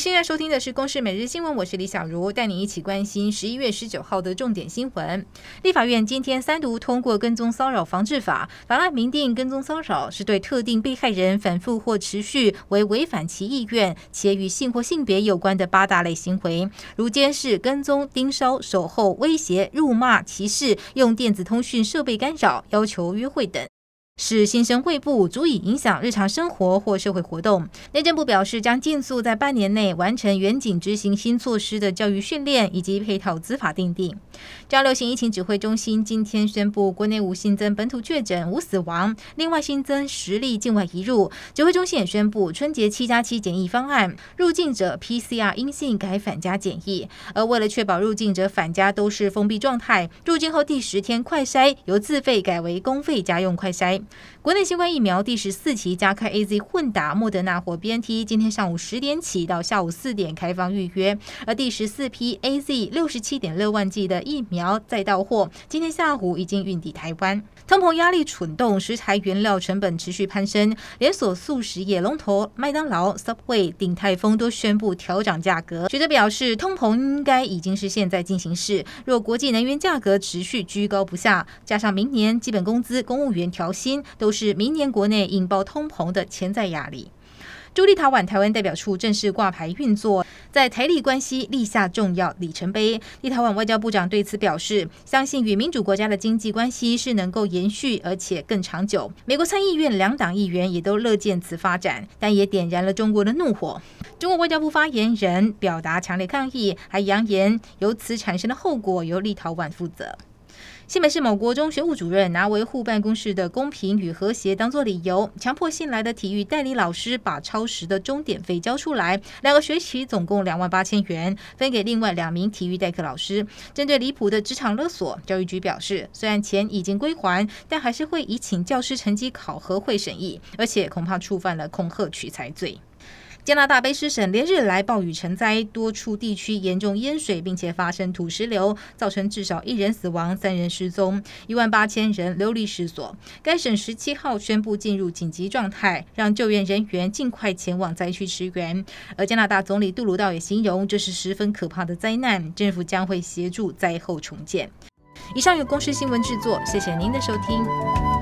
现在收听的是《公视每日新闻》，我是李小茹，带你一起关心十一月十九号的重点新闻。立法院今天三读通过《跟踪骚扰防治法》，法案明定跟踪骚扰是对特定被害人反复或持续为违反其意愿且与性或性别有关的八大类行为，如监视、跟踪、盯梢、守候、威胁、辱骂、歧视、用电子通讯设备干扰、要求约会等。是新生会部足以影响日常生活或社会活动。内政部表示，将尽速在半年内完成远景执行新措施的教育训练以及配套资法定定。中央流行疫情指挥中心今天宣布，国内无新增本土确诊，无死亡，另外新增十例境外移入。指挥中心也宣布，春节七加七检疫方案，入境者 PCR 阴性改返家检疫。而为了确保入境者返家都是封闭状态，入境后第十天快筛由自费改为公费家用快筛。国内新冠疫苗第十四期加开 AZ 混打莫德纳或 BNT，今天上午十点起到下午四点开放预约。而第十四批 AZ 六十七点六万剂的疫苗再到货，今天下午已经运抵台湾。通膨压力蠢动，食材原料成本持续攀升，连锁素食业龙头麦当劳、Subway、鼎泰丰都宣布调涨价格。学者表示，通膨应该已经是现在进行式。若国际能源价格持续居高不下，加上明年基本工资、公务员调薪，都是明年国内引爆通膨的潜在压力。朱立陶宛台湾代表处正式挂牌运作，在台立关系立下重要里程碑。立陶宛外交部长对此表示，相信与民主国家的经济关系是能够延续，而且更长久。美国参议院两党议员也都乐见此发展，但也点燃了中国的怒火。中国外交部发言人表达强烈抗议，还扬言由此产生的后果由立陶宛负责。新北市某国中学务主任拿维护办公室的公平与和谐当作理由，强迫新来的体育代理老师把超时的钟点费交出来，两个学期总共两万八千元，分给另外两名体育代课老师。针对离谱的职场勒索，教育局表示，虽然钱已经归还，但还是会以请教师成绩考核会审议，而且恐怕触犯了恐吓取财罪。加拿大卑诗省连日来暴雨成灾，多处地区严重淹水，并且发生土石流，造成至少一人死亡、三人失踪，一万八千人流离失所。该省十七号宣布进入紧急状态，让救援人员尽快前往灾区驰援。而加拿大总理杜鲁道也形容这是十分可怕的灾难，政府将会协助灾后重建。以上由公司新闻制作，谢谢您的收听。